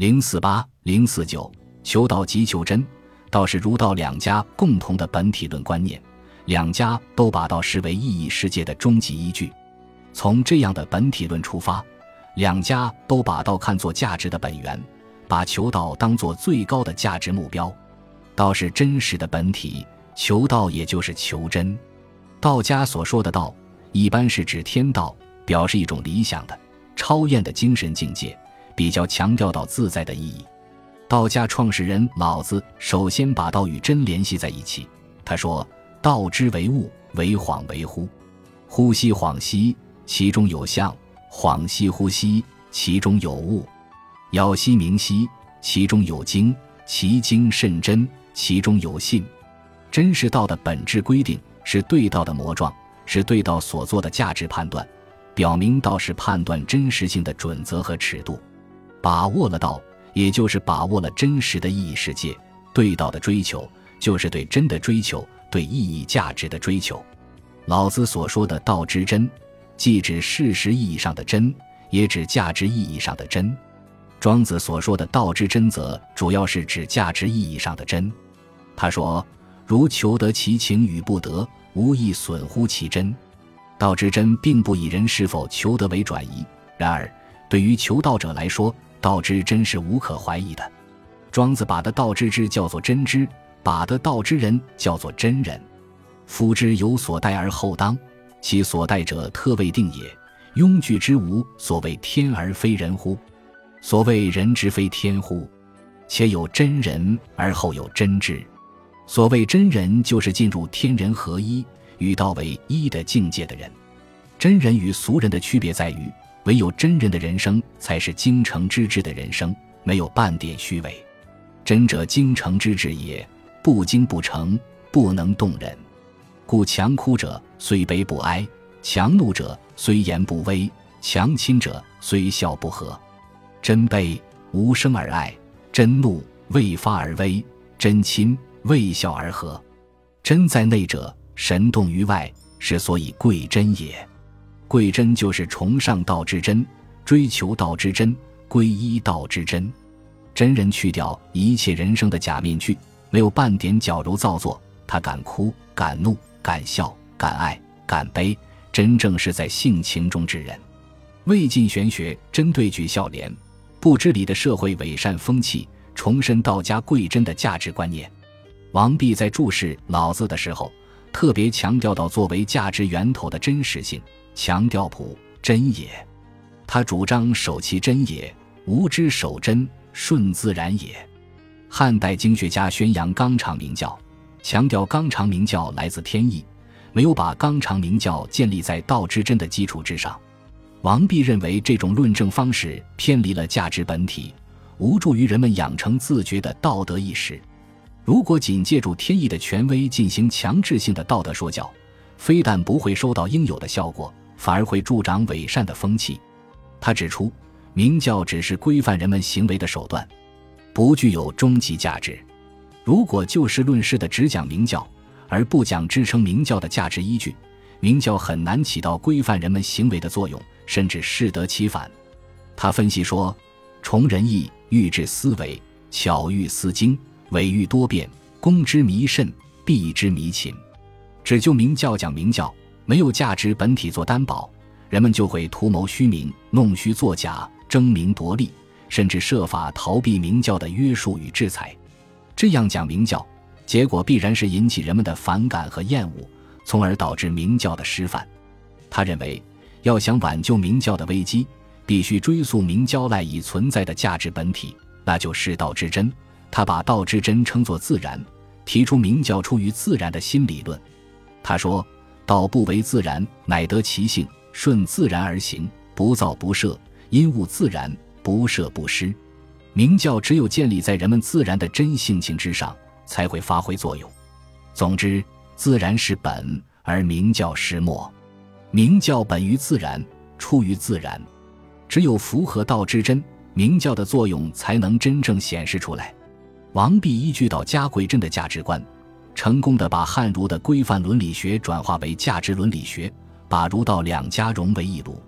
零四八零四九，求道即求真，道是儒道两家共同的本体论观念，两家都把道视为意义世界的终极依据。从这样的本体论出发，两家都把道看作价值的本源，把求道当作最高的价值目标。道是真实的本体，求道也就是求真。道家所说的道，一般是指天道，表示一种理想的。超验的精神境界，比较强调到自在的意义。道家创始人老子首先把道与真联系在一起。他说：“道之为物，为恍为惚。呼吸恍兮，其中有象；恍兮呼吸，其中有物。杳兮明兮，其中有精。其精甚真，其中有信。真是道的本质规定，是对道的模状，是对道所做的价值判断。”表明道是判断真实性的准则和尺度，把握了道，也就是把握了真实的意义世界。对道的追求，就是对真的追求，对意义价值的追求。老子所说的“道之真”，既指事实意义上的真，也指价值意义上的真。庄子所说的“道之真”则主要是指价值意义上的真。他说：“如求得其情与不得，无益损乎其真。”道之真并不以人是否求得为转移，然而对于求道者来说，道之真是无可怀疑的。庄子把的道之知叫做真知，把的道之人叫做真人。夫之有所待而后当，其所待者特未定也。庸具之无所谓天而非人乎？所谓人之非天乎？且有真人而后有真知。所谓真人，就是进入天人合一。与道为一的境界的人，真人与俗人的区别在于，唯有真人的人生才是精诚之至的人生，没有半点虚伪。真者精诚之至也，不精不诚，不能动人。故强哭者虽悲不哀，强怒者虽言不威，强亲者虽笑不和。真悲无声而爱，真怒未发而威，真亲未笑而和。真在内者。神动于外，是所以贵真也。贵真就是崇尚道之真，追求道之真，皈依道之真。真人去掉一切人生的假面具，没有半点矫揉造作。他敢哭，敢怒，敢笑，敢爱，敢悲，真正是在性情中之人。魏晋玄学针对举孝廉、不知礼的社会伪善风气，重申道家贵真的价值观念。王弼在注释老子的时候。特别强调到作为价值源头的真实性，强调朴真也。他主张守其真也，无知守真，顺自然也。汉代经学家宣扬纲常名教，强调纲常名教来自天意，没有把纲常名教建立在道之真的基础之上。王弼认为这种论证方式偏离了价值本体，无助于人们养成自觉的道德意识。如果仅借助天意的权威进行强制性的道德说教，非但不会收到应有的效果，反而会助长伪善的风气。他指出，明教只是规范人们行为的手段，不具有终极价值。如果就事论事的只讲明教，而不讲支撑明教的价值依据，明教很难起到规范人们行为的作用，甚至适得其反。他分析说：“崇仁义，欲治思维，巧喻思经。”伪欲多变，公之弥甚，避之弥勤。只就明教讲明教，没有价值本体做担保，人们就会图谋虚名，弄虚作假，争名夺利，甚至设法逃避明教的约束与制裁。这样讲明教，结果必然是引起人们的反感和厌恶，从而导致明教的失范。他认为，要想挽救明教的危机，必须追溯明教赖以存在的价值本体，那就是道之真。他把道之真称作自然，提出明教出于自然的新理论。他说：“道不为自然，乃得其性，顺自然而行，不造不设，因物自然，不设不失。明教只有建立在人们自然的真性情之上，才会发挥作用。总之，自然是本，而明教是末。明教本于自然，出于自然，只有符合道之真，明教的作用才能真正显示出来。”王弼依据道家贵真的价值观，成功的把汉儒的规范伦理学转化为价值伦理学，把儒道两家融为一炉。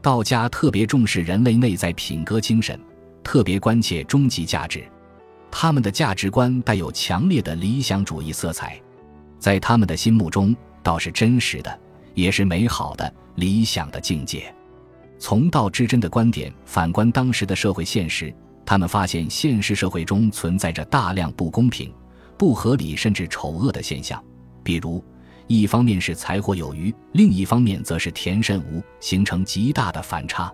道家特别重视人类内在品格精神，特别关切终极价值，他们的价值观带有强烈的理想主义色彩，在他们的心目中，道是真实的，也是美好的、理想的境界。从道之真的观点反观当时的社会现实，他们发现现实社会中存在着大量不公平、不合理甚至丑恶的现象，比如，一方面是财货有余，另一方面则是田甚无，形成极大的反差。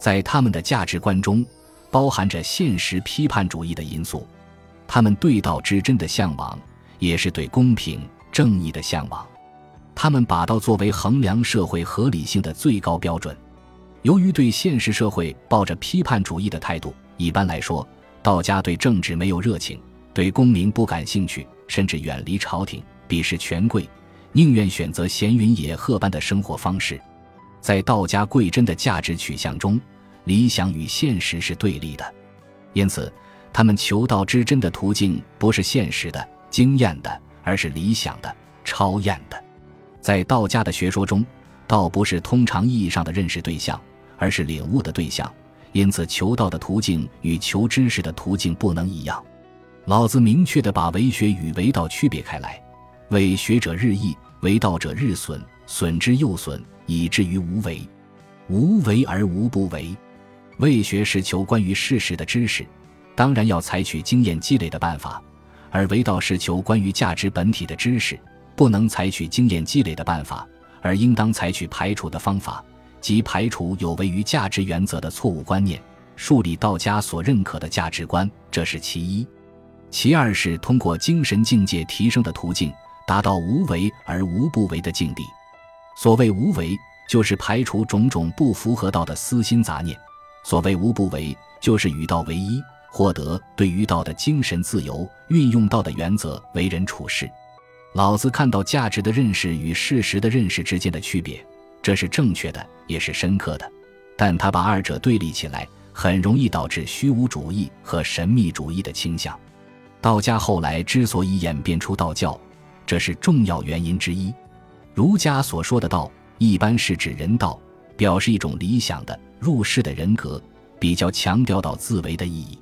在他们的价值观中，包含着现实批判主义的因素。他们对道之真的向往，也是对公平正义的向往。他们把道作为衡量社会合理性的最高标准。由于对现实社会抱着批判主义的态度，一般来说，道家对政治没有热情，对功名不感兴趣，甚至远离朝廷，鄙视权贵，宁愿选择闲云野鹤般的生活方式。在道家贵真的价值取向中，理想与现实是对立的，因此，他们求道之真的途径不是现实的、经验的，而是理想的、超验的。在道家的学说中，道不是通常意义上的认识对象。而是领悟的对象，因此求道的途径与求知识的途径不能一样。老子明确地把为学与为道区别开来：为学者日益，为道者日损，损之又损，以至于无为。无为而无不为。为学是求关于事实的知识，当然要采取经验积累的办法；而为道是求关于价值本体的知识，不能采取经验积累的办法，而应当采取排除的方法。即排除有违于价值原则的错误观念，树立道家所认可的价值观，这是其一；其二是通过精神境界提升的途径，达到无为而无不为的境地。所谓无为，就是排除种种不符合道的私心杂念；所谓无不为，就是与道为一，获得对于道的精神自由，运用道的原则为人处事。老子看到价值的认识与事实的认识之间的区别。这是正确的，也是深刻的，但他把二者对立起来，很容易导致虚无主义和神秘主义的倾向。道家后来之所以演变出道教，这是重要原因之一。儒家所说的道，一般是指人道，表示一种理想的入世的人格，比较强调道自为的意义。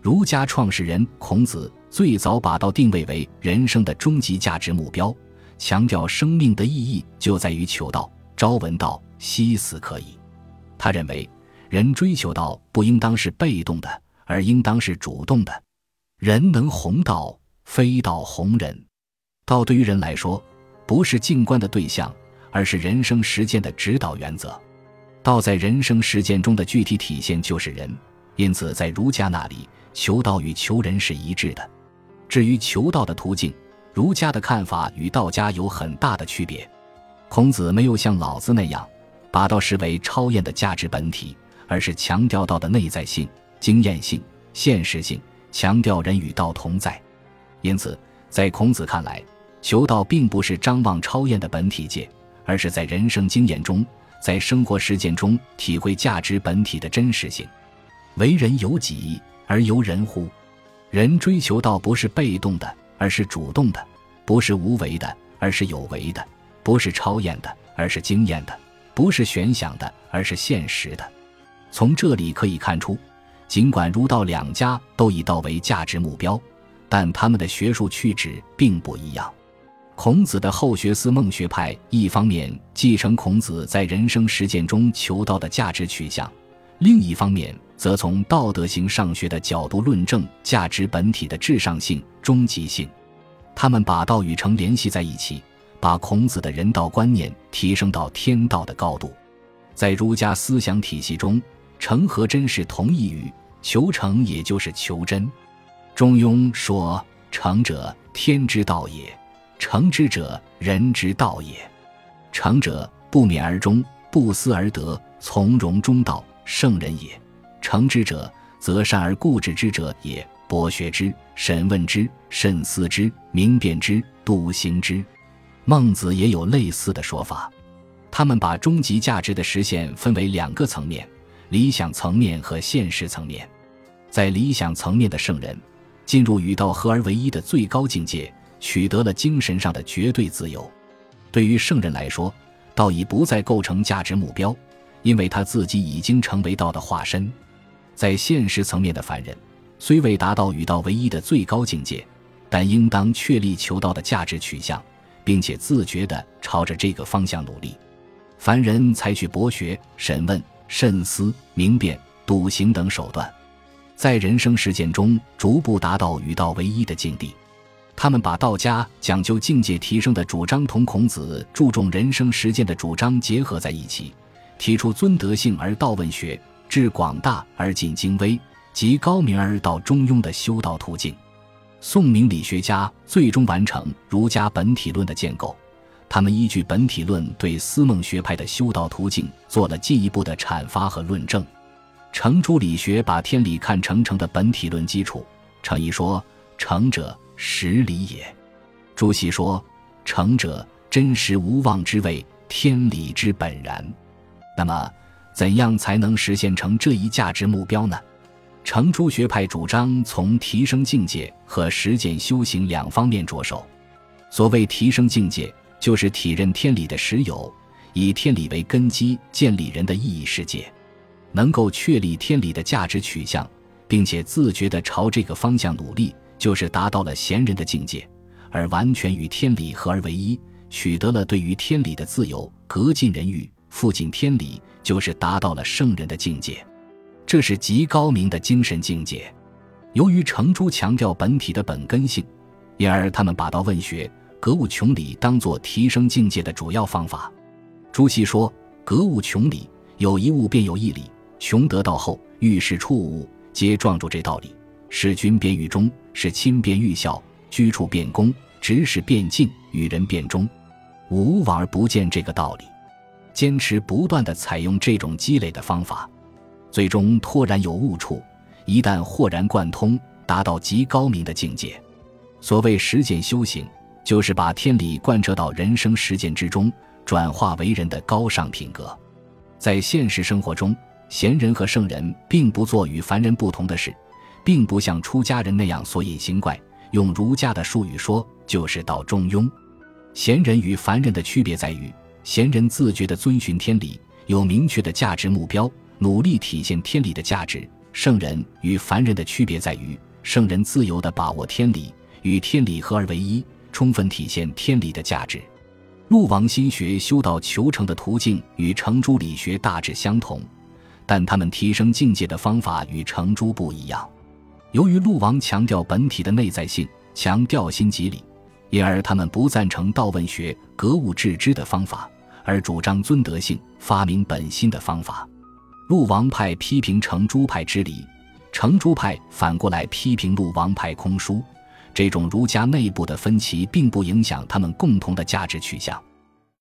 儒家创始人孔子最早把道定位为人生的终极价值目标，强调生命的意义就在于求道。朝闻道，夕死可矣。他认为，人追求道不应当是被动的，而应当是主动的。人能弘道，非道弘人。道对于人来说，不是静观的对象，而是人生实践的指导原则。道在人生实践中的具体体现就是人，因此在儒家那里，求道与求人是一致的。至于求道的途径，儒家的看法与道家有很大的区别。孔子没有像老子那样，把道视为超验的价值本体，而是强调道的内在性、经验性、现实性，强调人与道同在。因此，在孔子看来，求道并不是张望超验的本体界，而是在人生经验中，在生活实践中体会价值本体的真实性。为人由己而由人乎？人追求道不是被动的，而是主动的；不是无为的，而是有为的。不是超验的，而是经验的；不是玄想的，而是现实的。从这里可以看出，尽管儒道两家都以道为价值目标，但他们的学术趣旨并不一样。孔子的后学思孟学派，一方面继承孔子在人生实践中求道的价值取向，另一方面则从道德型上学的角度论证价值本体的至上性、终极性。他们把道与诚联系在一起。把孔子的人道观念提升到天道的高度，在儒家思想体系中，诚和真是同义语，求诚也就是求真。中庸说：“诚者，天之道也；诚之者，人之道也。诚者，不勉而终，不思而得，从容中道，圣人也。诚之者，则善而固执之者也。博学之，审问之，慎思之，明辨之，笃行之。”孟子也有类似的说法，他们把终极价值的实现分为两个层面：理想层面和现实层面。在理想层面的圣人，进入与道合而为一的最高境界，取得了精神上的绝对自由。对于圣人来说，道已不再构成价值目标，因为他自己已经成为道的化身。在现实层面的凡人，虽未达到与道唯一的最高境界，但应当确立求道的价值取向，并且自觉地朝着这个方向努力。凡人采取博学、审问、慎思、明辨、笃行等手段，在人生实践中逐步达到与道唯一的境地。他们把道家讲究境界提升的主张同孔子注重人生实践的主张结合在一起，提出尊德性而道问学，致广大而尽精微，及高明而道中庸的修道途径。宋明理学家最终完成儒家本体论的建构，他们依据本体论对思孟学派的修道途径做了进一步的阐发和论证。程朱理学把天理看成成的本体论基础，程颐说：“成者。”实理也。朱熹说：“成者，真实无妄之谓天理之本然。”那么，怎样才能实现成这一价值目标呢？程朱学派主张从提升境界和实践修行两方面着手。所谓提升境界，就是体认天理的实有，以天理为根基建立人的意义世界，能够确立天理的价值取向，并且自觉地朝这个方向努力。就是达到了贤人的境界，而完全与天理合而为一，取得了对于天理的自由，格尽人欲，复尽天理，就是达到了圣人的境界。这是极高明的精神境界。由于程朱强调本体的本根性，因而他们把道问学、格物穷理当作提升境界的主要方法。朱熹说：“格物穷理，有一物便有一理。穷得道后，遇事处物，皆撞住这道理。”使君便于忠，使亲便于孝，居处变公，执事变敬，与人变忠，无往而不见这个道理。坚持不断的采用这种积累的方法，最终托然有悟处。一旦豁然贯通，达到极高明的境界。所谓实践修行，就是把天理贯彻到人生实践之中，转化为人的高尚品格。在现实生活中，贤人和圣人并不做与凡人不同的事。并不像出家人那样所隐形怪，用儒家的术语说，就是道中庸。贤人与凡人的区别在于，贤人自觉地遵循天理，有明确的价值目标，努力体现天理的价值；圣人与凡人的区别在于，圣人自由地把握天理，与天理合而为一，充分体现天理的价值。陆王心学修道求成的途径与程朱理学大致相同，但他们提升境界的方法与程朱不一样。由于陆王强调本体的内在性，强调心即理，因而他们不赞成道问学、格物致知的方法，而主张尊德性、发明本心的方法。陆王派批评程朱派之理，程朱派反过来批评陆王派空疏。这种儒家内部的分歧，并不影响他们共同的价值取向。